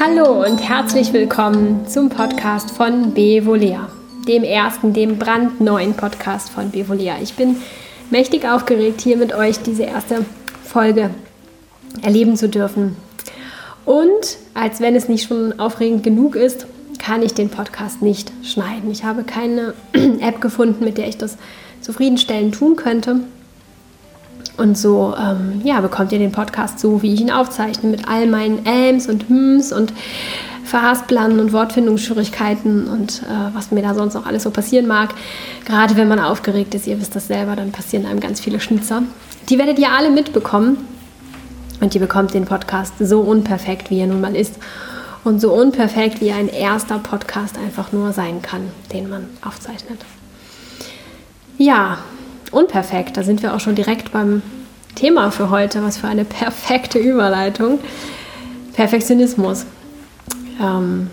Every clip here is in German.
Hallo und herzlich willkommen zum Podcast von Bevolea, dem ersten, dem brandneuen Podcast von Bevolea. Ich bin mächtig aufgeregt, hier mit euch diese erste Folge erleben zu dürfen. Und als wenn es nicht schon aufregend genug ist, kann ich den Podcast nicht schneiden. Ich habe keine App gefunden, mit der ich das zufriedenstellend tun könnte. Und so ähm, ja, bekommt ihr den Podcast so, wie ich ihn aufzeichne, mit all meinen Äms und Hms und Verhasplern und Wortfindungsschwierigkeiten und äh, was mir da sonst noch alles so passieren mag. Gerade wenn man aufgeregt ist, ihr wisst das selber, dann passieren einem ganz viele Schnitzer. Die werdet ihr alle mitbekommen. Und ihr bekommt den Podcast so unperfekt, wie er nun mal ist. Und so unperfekt, wie ein erster Podcast einfach nur sein kann, den man aufzeichnet. Ja, unperfekt. Da sind wir auch schon direkt beim Thema für heute. Was für eine perfekte Überleitung. Perfektionismus. Ähm,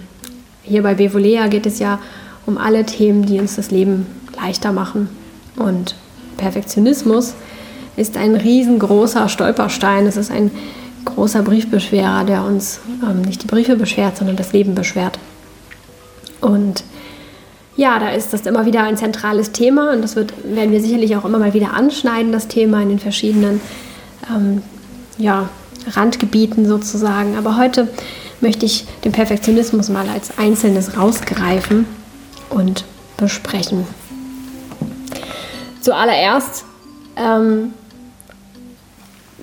hier bei Bevolea geht es ja um alle Themen, die uns das Leben leichter machen. Und Perfektionismus ist ein riesengroßer Stolperstein. Es ist ein großer Briefbeschwerer, der uns ähm, nicht die Briefe beschwert, sondern das Leben beschwert. Und ja, da ist das immer wieder ein zentrales Thema und das wird, werden wir sicherlich auch immer mal wieder anschneiden, das Thema in den verschiedenen ähm, ja, Randgebieten sozusagen. Aber heute möchte ich den Perfektionismus mal als Einzelnes rausgreifen und besprechen. Zuallererst ähm,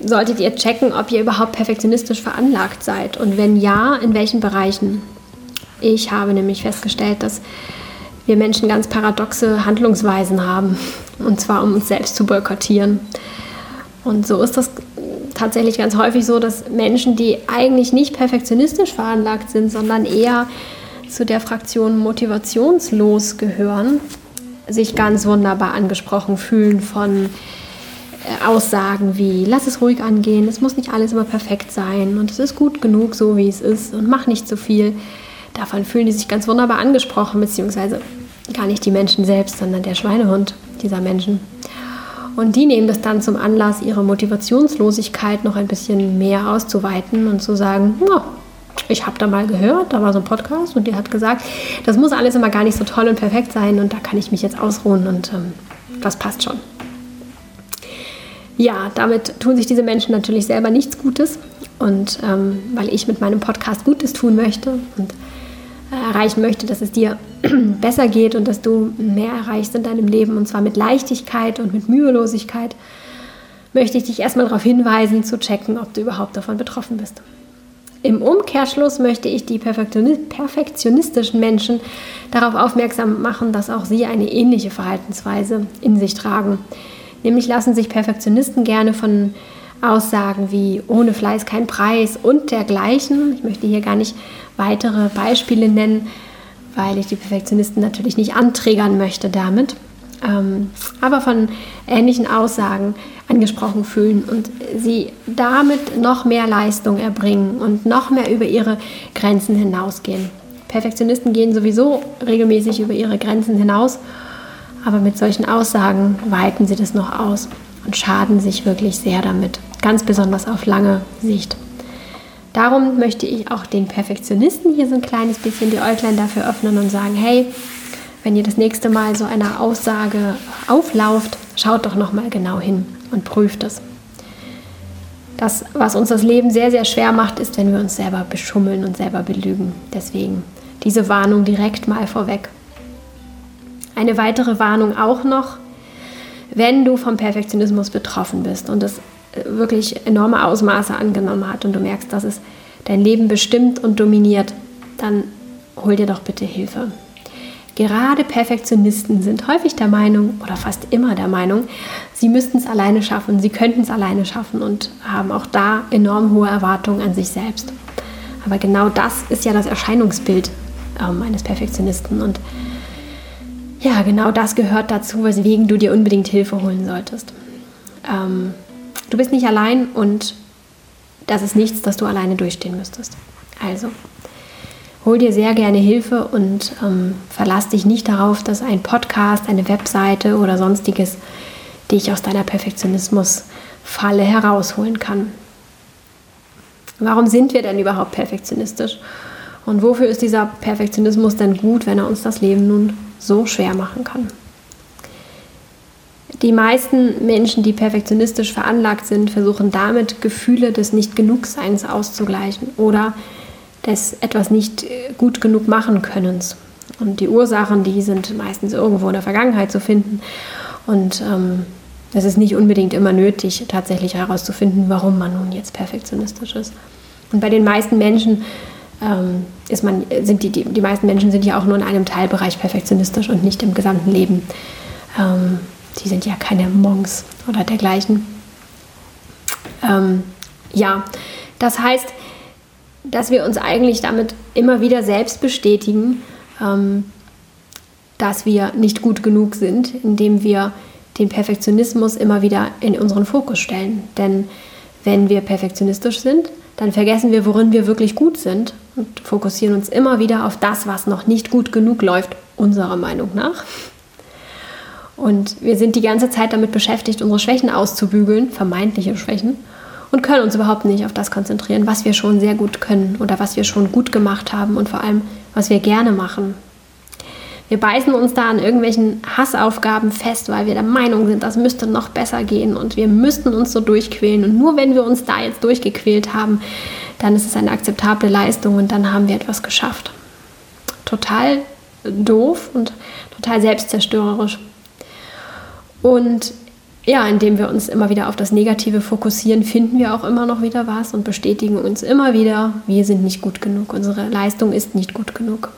solltet ihr checken, ob ihr überhaupt perfektionistisch veranlagt seid und wenn ja, in welchen Bereichen. Ich habe nämlich festgestellt, dass wir Menschen ganz paradoxe Handlungsweisen haben, und zwar um uns selbst zu boykottieren. Und so ist das tatsächlich ganz häufig so, dass Menschen, die eigentlich nicht perfektionistisch veranlagt sind, sondern eher zu der Fraktion motivationslos gehören, sich ganz wunderbar angesprochen fühlen von äh, Aussagen wie, lass es ruhig angehen, es muss nicht alles immer perfekt sein und es ist gut genug, so wie es ist und mach nicht zu so viel. Davon fühlen die sich ganz wunderbar angesprochen, beziehungsweise gar nicht die Menschen selbst, sondern der Schweinehund dieser Menschen. Und die nehmen das dann zum Anlass, ihre Motivationslosigkeit noch ein bisschen mehr auszuweiten und zu sagen, oh, ich habe da mal gehört, da war so ein Podcast und der hat gesagt, das muss alles immer gar nicht so toll und perfekt sein und da kann ich mich jetzt ausruhen und ähm, das passt schon. Ja, damit tun sich diese Menschen natürlich selber nichts Gutes und ähm, weil ich mit meinem Podcast Gutes tun möchte und äh, erreichen möchte, dass es dir besser geht und dass du mehr erreichst in deinem Leben und zwar mit Leichtigkeit und mit Mühelosigkeit, möchte ich dich erstmal darauf hinweisen, zu checken, ob du überhaupt davon betroffen bist. Im Umkehrschluss möchte ich die perfektionistischen Menschen darauf aufmerksam machen, dass auch sie eine ähnliche Verhaltensweise in sich tragen. Nämlich lassen sich Perfektionisten gerne von Aussagen wie ohne Fleiß kein Preis und dergleichen. Ich möchte hier gar nicht weitere Beispiele nennen, weil ich die Perfektionisten natürlich nicht anträgern möchte damit. Ähm, aber von ähnlichen Aussagen angesprochen fühlen und sie damit noch mehr Leistung erbringen und noch mehr über ihre Grenzen hinausgehen. Perfektionisten gehen sowieso regelmäßig über ihre Grenzen hinaus, aber mit solchen Aussagen weiten sie das noch aus und schaden sich wirklich sehr damit, ganz besonders auf lange Sicht. Darum möchte ich auch den Perfektionisten hier so ein kleines bisschen die Äuglein dafür öffnen und sagen, hey, wenn ihr das nächste Mal so einer Aussage auflauft, schaut doch noch mal genau hin und prüft es. Das, was uns das Leben sehr, sehr schwer macht, ist, wenn wir uns selber beschummeln und selber belügen. Deswegen diese Warnung direkt mal vorweg. Eine weitere Warnung auch noch, wenn du vom Perfektionismus betroffen bist und es wirklich enorme Ausmaße angenommen hat und du merkst, dass es dein Leben bestimmt und dominiert, dann hol dir doch bitte Hilfe. Gerade Perfektionisten sind häufig der Meinung oder fast immer der Meinung, sie müssten es alleine schaffen, sie könnten es alleine schaffen und haben auch da enorm hohe Erwartungen an sich selbst. Aber genau das ist ja das Erscheinungsbild ähm, eines Perfektionisten und ja, genau das gehört dazu, weswegen du dir unbedingt Hilfe holen solltest. Ähm, du bist nicht allein und das ist nichts, das du alleine durchstehen müsstest. Also, hol dir sehr gerne Hilfe und ähm, verlass dich nicht darauf, dass ein Podcast, eine Webseite oder sonstiges dich aus deiner Perfektionismusfalle herausholen kann. Warum sind wir denn überhaupt perfektionistisch? Und wofür ist dieser Perfektionismus denn gut, wenn er uns das Leben nun so schwer machen kann? Die meisten Menschen, die perfektionistisch veranlagt sind, versuchen damit Gefühle des Nicht-Genugseins auszugleichen oder des etwas nicht gut genug machen Könnens. Und die Ursachen, die sind meistens irgendwo in der Vergangenheit zu finden. Und ähm, es ist nicht unbedingt immer nötig, tatsächlich herauszufinden, warum man nun jetzt perfektionistisch ist. Und bei den meisten Menschen ähm, ist man, sind die, die, die meisten Menschen sind ja auch nur in einem Teilbereich perfektionistisch und nicht im gesamten Leben. Ähm, die sind ja keine Monks oder dergleichen. Ähm, ja, das heißt, dass wir uns eigentlich damit immer wieder selbst bestätigen, ähm, dass wir nicht gut genug sind, indem wir den Perfektionismus immer wieder in unseren Fokus stellen. Denn wenn wir perfektionistisch sind, dann vergessen wir, worin wir wirklich gut sind und fokussieren uns immer wieder auf das, was noch nicht gut genug läuft, unserer Meinung nach. Und wir sind die ganze Zeit damit beschäftigt, unsere Schwächen auszubügeln, vermeintliche Schwächen, und können uns überhaupt nicht auf das konzentrieren, was wir schon sehr gut können oder was wir schon gut gemacht haben und vor allem, was wir gerne machen. Wir beißen uns da an irgendwelchen Hassaufgaben fest, weil wir der Meinung sind, das müsste noch besser gehen und wir müssten uns so durchquälen. Und nur wenn wir uns da jetzt durchgequält haben, dann ist es eine akzeptable Leistung und dann haben wir etwas geschafft. Total doof und total selbstzerstörerisch. Und ja, indem wir uns immer wieder auf das Negative fokussieren, finden wir auch immer noch wieder was und bestätigen uns immer wieder, wir sind nicht gut genug, unsere Leistung ist nicht gut genug.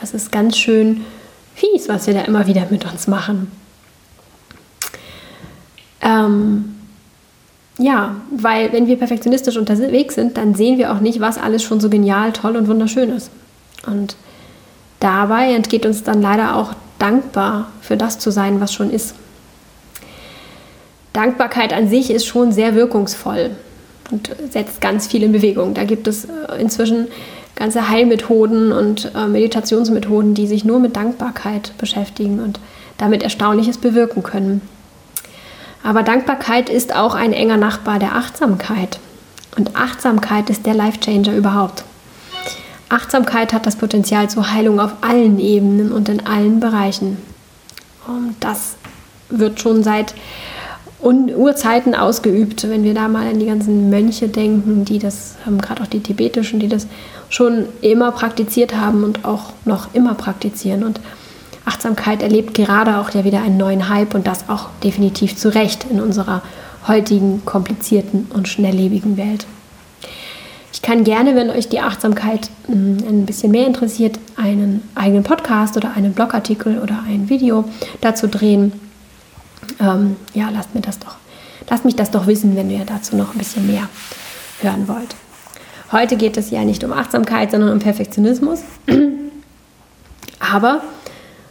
Das ist ganz schön fies, was wir da immer wieder mit uns machen. Ähm, ja, weil wenn wir perfektionistisch unterwegs sind, dann sehen wir auch nicht, was alles schon so genial, toll und wunderschön ist. Und dabei entgeht uns dann leider auch dankbar für das zu sein, was schon ist. Dankbarkeit an sich ist schon sehr wirkungsvoll und setzt ganz viel in Bewegung. Da gibt es äh, inzwischen ganze Heilmethoden und äh, Meditationsmethoden, die sich nur mit Dankbarkeit beschäftigen und damit Erstaunliches bewirken können. Aber Dankbarkeit ist auch ein enger Nachbar der Achtsamkeit. Und Achtsamkeit ist der Life-Changer überhaupt. Achtsamkeit hat das Potenzial zur Heilung auf allen Ebenen und in allen Bereichen. Und das wird schon seit Urzeiten ausgeübt, wenn wir da mal an die ganzen Mönche denken, die das, ähm, gerade auch die tibetischen, die das schon immer praktiziert haben und auch noch immer praktizieren. Und Achtsamkeit erlebt gerade auch ja wieder einen neuen Hype und das auch definitiv zu Recht in unserer heutigen komplizierten und schnelllebigen Welt. Ich kann gerne, wenn euch die Achtsamkeit hm, ein bisschen mehr interessiert, einen eigenen Podcast oder einen Blogartikel oder ein Video dazu drehen. Ähm, ja, lasst mir das doch, lasst mich das doch wissen, wenn ihr dazu noch ein bisschen mehr hören wollt. Heute geht es ja nicht um Achtsamkeit, sondern um Perfektionismus. Aber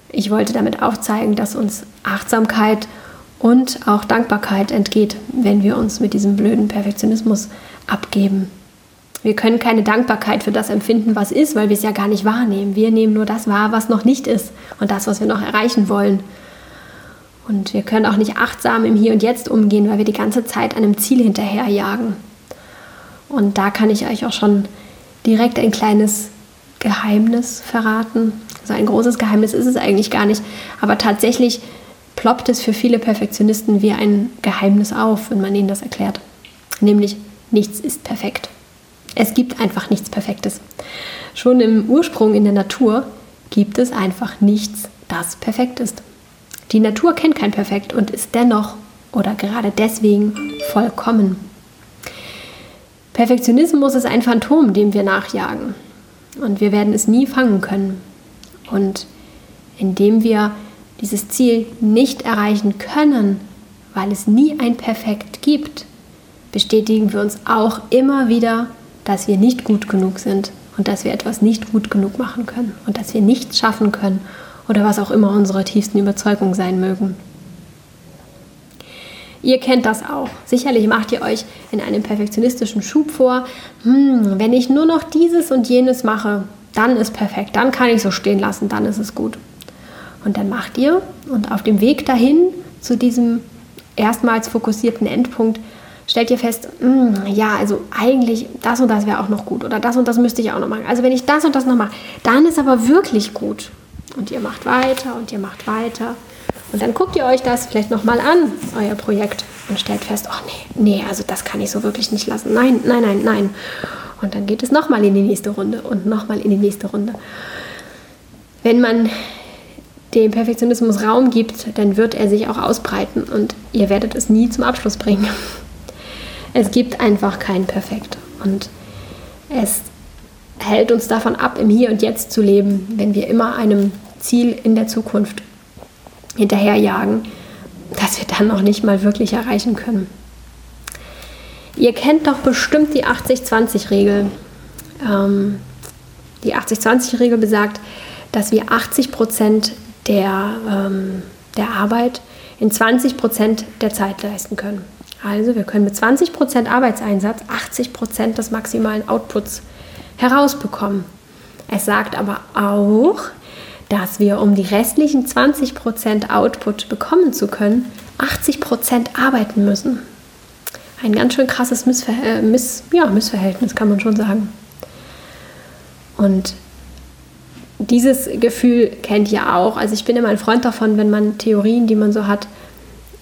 ich wollte damit aufzeigen, dass uns Achtsamkeit und auch Dankbarkeit entgeht, wenn wir uns mit diesem blöden Perfektionismus abgeben. Wir können keine Dankbarkeit für das empfinden, was ist, weil wir es ja gar nicht wahrnehmen. Wir nehmen nur das wahr, was noch nicht ist und das, was wir noch erreichen wollen. Und wir können auch nicht achtsam im Hier und Jetzt umgehen, weil wir die ganze Zeit einem Ziel hinterherjagen. Und da kann ich euch auch schon direkt ein kleines Geheimnis verraten. Also ein großes Geheimnis ist es eigentlich gar nicht, aber tatsächlich ploppt es für viele Perfektionisten wie ein Geheimnis auf, wenn man ihnen das erklärt. Nämlich, nichts ist perfekt. Es gibt einfach nichts Perfektes. Schon im Ursprung in der Natur gibt es einfach nichts, das perfekt ist. Die Natur kennt kein Perfekt und ist dennoch oder gerade deswegen vollkommen. Perfektionismus ist ein Phantom, dem wir nachjagen. Und wir werden es nie fangen können. Und indem wir dieses Ziel nicht erreichen können, weil es nie ein Perfekt gibt, bestätigen wir uns auch immer wieder, dass wir nicht gut genug sind und dass wir etwas nicht gut genug machen können und dass wir nichts schaffen können oder was auch immer unsere tiefsten Überzeugungen sein mögen. Ihr kennt das auch. Sicherlich macht ihr euch in einem perfektionistischen Schub vor, hm, wenn ich nur noch dieses und jenes mache, dann ist perfekt, dann kann ich so stehen lassen, dann ist es gut. Und dann macht ihr und auf dem Weg dahin zu diesem erstmals fokussierten Endpunkt stellt ihr fest, mh, hm, ja, also eigentlich das und das wäre auch noch gut oder das und das müsste ich auch noch machen. Also wenn ich das und das noch mache, dann ist aber wirklich gut. Und ihr macht weiter und ihr macht weiter. Und dann guckt ihr euch das vielleicht nochmal an, euer Projekt, und stellt fest, oh nee, nee, also das kann ich so wirklich nicht lassen. Nein, nein, nein, nein. Und dann geht es nochmal in die nächste Runde und nochmal in die nächste Runde. Wenn man dem Perfektionismus Raum gibt, dann wird er sich auch ausbreiten und ihr werdet es nie zum Abschluss bringen. Es gibt einfach kein Perfekt und es hält uns davon ab, im Hier und Jetzt zu leben, wenn wir immer einem Ziel in der Zukunft hinterherjagen, das wir dann noch nicht mal wirklich erreichen können. Ihr kennt doch bestimmt die 80-20-Regel. Ähm, die 80-20-Regel besagt, dass wir 80 Prozent der, ähm, der Arbeit in 20 Prozent der Zeit leisten können. Also wir können mit 20 Prozent Arbeitseinsatz 80 Prozent des maximalen Outputs herausbekommen. Es sagt aber auch, dass wir, um die restlichen 20 Prozent Output bekommen zu können, 80 Prozent arbeiten müssen. Ein ganz schön krasses Missver äh, Miss ja, Missverhältnis, kann man schon sagen. Und dieses Gefühl kennt ihr auch. Also ich bin immer ein Freund davon, wenn man Theorien, die man so hat,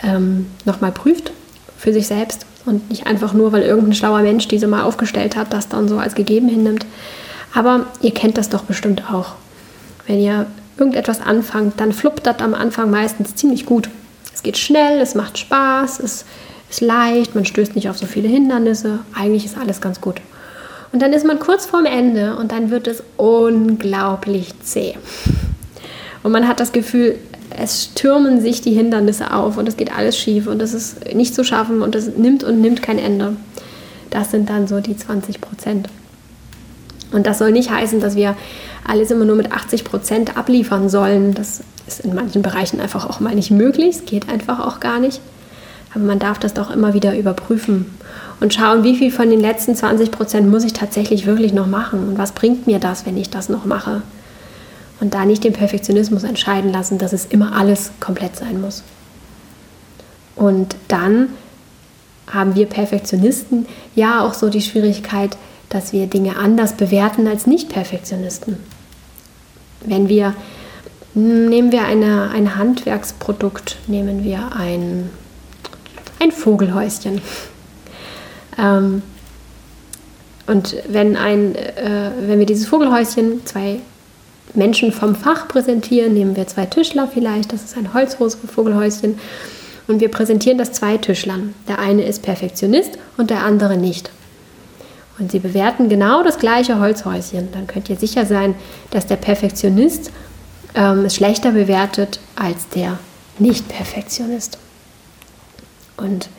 ähm, nochmal prüft für sich selbst und nicht einfach nur, weil irgendein schlauer Mensch diese mal aufgestellt hat, das dann so als gegeben hinnimmt. Aber ihr kennt das doch bestimmt auch. Wenn ihr irgendetwas anfangt, dann fluppt das am Anfang meistens ziemlich gut. Es geht schnell, es macht Spaß, es ist leicht, man stößt nicht auf so viele Hindernisse. Eigentlich ist alles ganz gut. Und dann ist man kurz vorm Ende und dann wird es unglaublich zäh. Und man hat das Gefühl, es stürmen sich die Hindernisse auf und es geht alles schief und es ist nicht zu schaffen und es nimmt und nimmt kein Ende. Das sind dann so die 20 Prozent. Und das soll nicht heißen, dass wir alles immer nur mit 80 Prozent abliefern sollen. Das ist in manchen Bereichen einfach auch mal nicht möglich. Es geht einfach auch gar nicht. Aber man darf das doch immer wieder überprüfen und schauen, wie viel von den letzten 20 Prozent muss ich tatsächlich wirklich noch machen und was bringt mir das, wenn ich das noch mache. Und da nicht den Perfektionismus entscheiden lassen, dass es immer alles komplett sein muss. Und dann haben wir Perfektionisten ja auch so die Schwierigkeit, dass wir Dinge anders bewerten als Nicht-Perfektionisten. Wenn wir, nehmen wir eine, ein Handwerksprodukt, nehmen wir ein, ein Vogelhäuschen. Ähm, und wenn, ein, äh, wenn wir dieses Vogelhäuschen zwei Menschen vom Fach präsentieren, nehmen wir zwei Tischler vielleicht, das ist ein Holzvogelhäuschen, und wir präsentieren das zwei Tischlern. Der eine ist Perfektionist und der andere nicht. Und sie bewerten genau das gleiche Holzhäuschen. Dann könnt ihr sicher sein, dass der Perfektionist ähm, es schlechter bewertet als der Nicht-Perfektionist. Und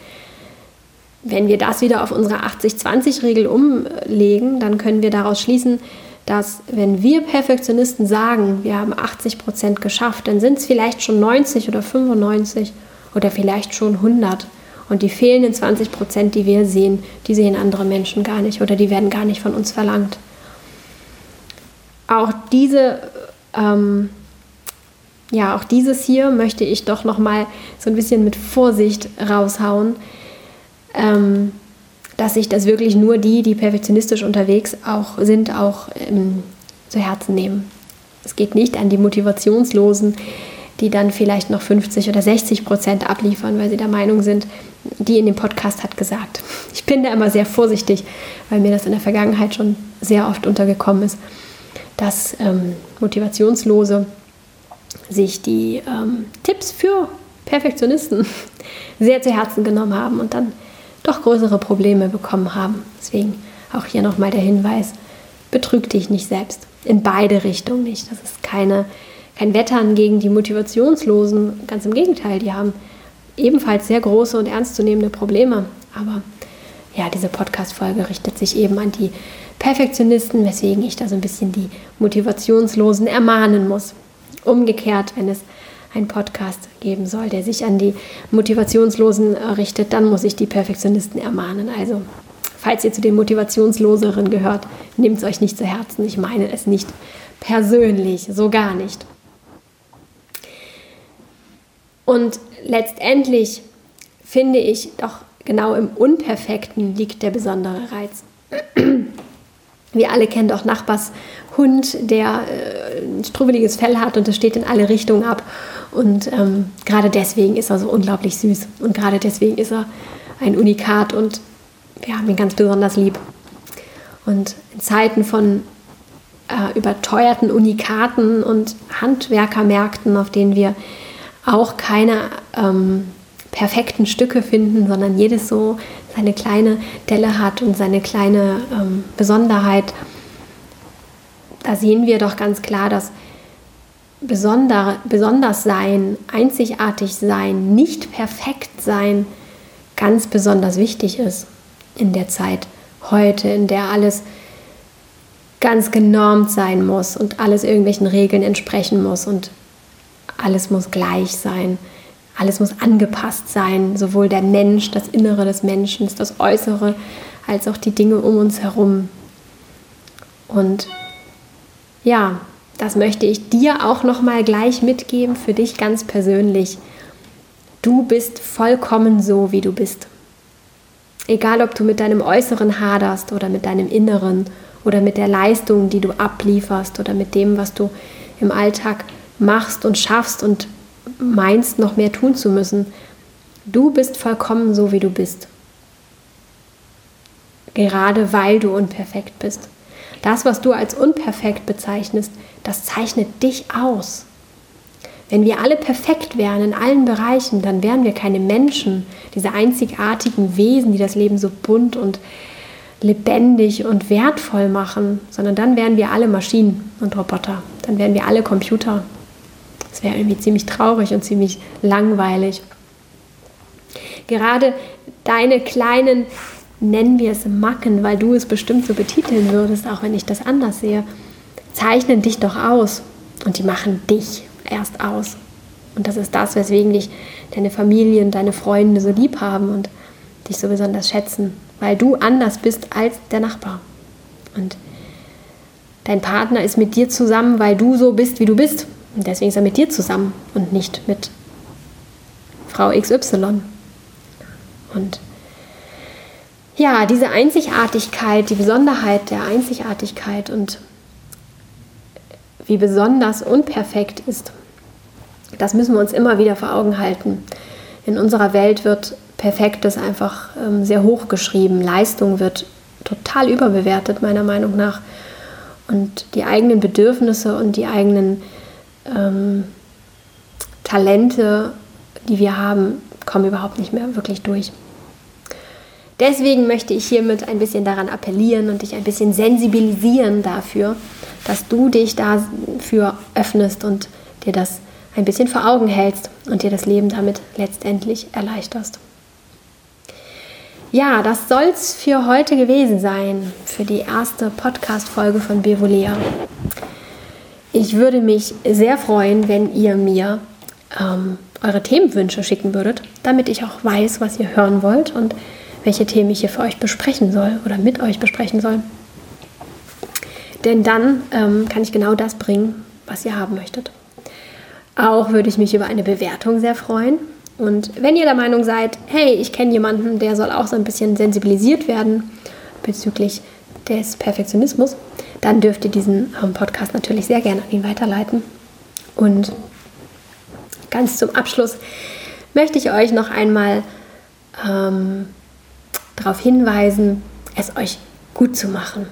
wenn wir das wieder auf unsere 80-20-Regel umlegen, dann können wir daraus schließen, dass wenn wir Perfektionisten sagen, wir haben 80 Prozent geschafft, dann sind es vielleicht schon 90 oder 95 oder vielleicht schon 100. Und die fehlenden 20 Prozent, die wir sehen, die sehen andere Menschen gar nicht oder die werden gar nicht von uns verlangt. Auch diese, ähm, ja, auch dieses hier möchte ich doch noch mal so ein bisschen mit Vorsicht raushauen, ähm, dass sich das wirklich nur die, die perfektionistisch unterwegs auch sind, auch ähm, zu Herzen nehmen. Es geht nicht an die Motivationslosen, die dann vielleicht noch 50 oder 60 Prozent abliefern, weil sie der Meinung sind, die in dem Podcast hat gesagt. Ich bin da immer sehr vorsichtig, weil mir das in der Vergangenheit schon sehr oft untergekommen ist, dass ähm, Motivationslose sich die ähm, Tipps für Perfektionisten sehr zu Herzen genommen haben und dann doch größere Probleme bekommen haben. Deswegen auch hier nochmal der Hinweis, betrüg dich nicht selbst. In beide Richtungen nicht. Das ist keine, kein Wettern gegen die Motivationslosen. Ganz im Gegenteil, die haben ebenfalls sehr große und ernstzunehmende Probleme. Aber ja, diese Podcast-Folge richtet sich eben an die Perfektionisten, weswegen ich da so ein bisschen die Motivationslosen ermahnen muss. Umgekehrt, wenn es einen Podcast geben soll, der sich an die Motivationslosen richtet, dann muss ich die Perfektionisten ermahnen. Also, falls ihr zu den Motivationsloseren gehört, nehmt es euch nicht zu Herzen. Ich meine es nicht persönlich, so gar nicht. Und letztendlich finde ich doch genau im Unperfekten liegt der besondere Reiz. Wir alle kennen doch Nachbars Hund, der äh, ein strubbeliges Fell hat und es steht in alle Richtungen ab. Und ähm, gerade deswegen ist er so unglaublich süß. Und gerade deswegen ist er ein Unikat und wir haben ihn ganz besonders lieb. Und in Zeiten von äh, überteuerten Unikaten und Handwerkermärkten, auf denen wir auch keine ähm, perfekten Stücke finden, sondern jedes so seine kleine Delle hat und seine kleine ähm, Besonderheit. Da sehen wir doch ganz klar, dass besonder, besonders sein, einzigartig sein, nicht perfekt sein ganz besonders wichtig ist in der Zeit heute, in der alles ganz genormt sein muss und alles irgendwelchen Regeln entsprechen muss und alles muss gleich sein. Alles muss angepasst sein, sowohl der Mensch, das Innere des Menschen, das Äußere, als auch die Dinge um uns herum. Und ja, das möchte ich dir auch noch mal gleich mitgeben für dich ganz persönlich. Du bist vollkommen so, wie du bist. Egal, ob du mit deinem Äußeren haderst oder mit deinem Inneren oder mit der Leistung, die du ablieferst oder mit dem, was du im Alltag machst und schaffst und meinst, noch mehr tun zu müssen. Du bist vollkommen so, wie du bist. Gerade weil du unperfekt bist. Das, was du als unperfekt bezeichnest, das zeichnet dich aus. Wenn wir alle perfekt wären in allen Bereichen, dann wären wir keine Menschen, diese einzigartigen Wesen, die das Leben so bunt und lebendig und wertvoll machen, sondern dann wären wir alle Maschinen und Roboter. Dann wären wir alle Computer. Das wäre irgendwie ziemlich traurig und ziemlich langweilig. Gerade deine kleinen, nennen wir es Macken, weil du es bestimmt so betiteln würdest, auch wenn ich das anders sehe, zeichnen dich doch aus und die machen dich erst aus. Und das ist das, weswegen dich deine Familie und deine Freunde so lieb haben und dich so besonders schätzen, weil du anders bist als der Nachbar. Und dein Partner ist mit dir zusammen, weil du so bist, wie du bist. Und deswegen ist er mit dir zusammen und nicht mit Frau XY. Und ja, diese Einzigartigkeit, die Besonderheit der Einzigartigkeit und wie besonders unperfekt ist, das müssen wir uns immer wieder vor Augen halten. In unserer Welt wird Perfektes einfach ähm, sehr hoch geschrieben. Leistung wird total überbewertet, meiner Meinung nach. Und die eigenen Bedürfnisse und die eigenen ähm, Talente, die wir haben, kommen überhaupt nicht mehr wirklich durch. Deswegen möchte ich hiermit ein bisschen daran appellieren und dich ein bisschen sensibilisieren dafür, dass du dich dafür öffnest und dir das ein bisschen vor Augen hältst und dir das Leben damit letztendlich erleichterst. Ja, das soll es für heute gewesen sein, für die erste Podcast-Folge von Bevolea. Ich würde mich sehr freuen, wenn ihr mir ähm, eure Themenwünsche schicken würdet, damit ich auch weiß, was ihr hören wollt und welche Themen ich hier für euch besprechen soll oder mit euch besprechen soll. Denn dann ähm, kann ich genau das bringen, was ihr haben möchtet. Auch würde ich mich über eine Bewertung sehr freuen. Und wenn ihr der Meinung seid, hey, ich kenne jemanden, der soll auch so ein bisschen sensibilisiert werden bezüglich des Perfektionismus, dann dürft ihr diesen ähm, Podcast natürlich sehr gerne an ihn weiterleiten. Und ganz zum Abschluss möchte ich euch noch einmal ähm, darauf hinweisen, es euch gut zu machen.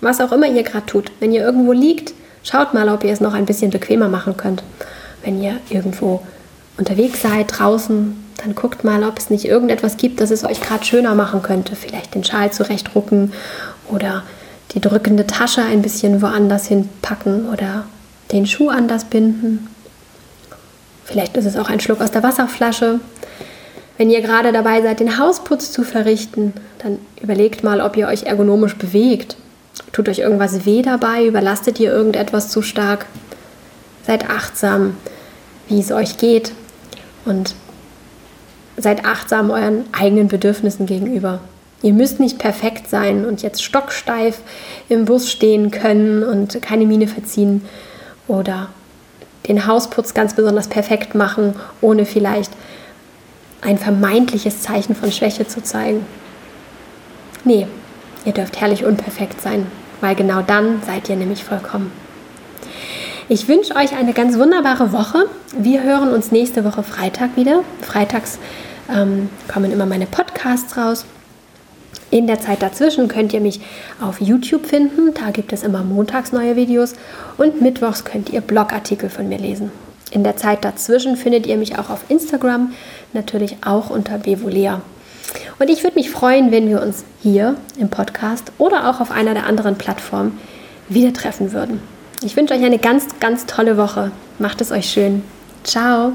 Was auch immer ihr gerade tut. Wenn ihr irgendwo liegt, schaut mal, ob ihr es noch ein bisschen bequemer machen könnt. Wenn ihr irgendwo unterwegs seid, draußen, dann guckt mal, ob es nicht irgendetwas gibt, das es euch gerade schöner machen könnte. Vielleicht den Schal zurechtrucken oder die drückende Tasche ein bisschen woanders hinpacken oder den Schuh anders binden. Vielleicht ist es auch ein Schluck aus der Wasserflasche. Wenn ihr gerade dabei seid, den Hausputz zu verrichten, dann überlegt mal, ob ihr euch ergonomisch bewegt. Tut euch irgendwas weh dabei? Überlastet ihr irgendetwas zu stark? Seid achtsam, wie es euch geht und seid achtsam euren eigenen Bedürfnissen gegenüber. Ihr müsst nicht perfekt sein und jetzt stocksteif im Bus stehen können und keine Miene verziehen oder den Hausputz ganz besonders perfekt machen, ohne vielleicht ein vermeintliches Zeichen von Schwäche zu zeigen. Nee, ihr dürft herrlich unperfekt sein, weil genau dann seid ihr nämlich vollkommen. Ich wünsche euch eine ganz wunderbare Woche. Wir hören uns nächste Woche Freitag wieder. Freitags ähm, kommen immer meine Podcasts raus. In der Zeit dazwischen könnt ihr mich auf YouTube finden. Da gibt es immer montags neue Videos. Und mittwochs könnt ihr Blogartikel von mir lesen. In der Zeit dazwischen findet ihr mich auch auf Instagram, natürlich auch unter Bevolea. Und ich würde mich freuen, wenn wir uns hier im Podcast oder auch auf einer der anderen Plattformen wieder treffen würden. Ich wünsche euch eine ganz, ganz tolle Woche. Macht es euch schön. Ciao.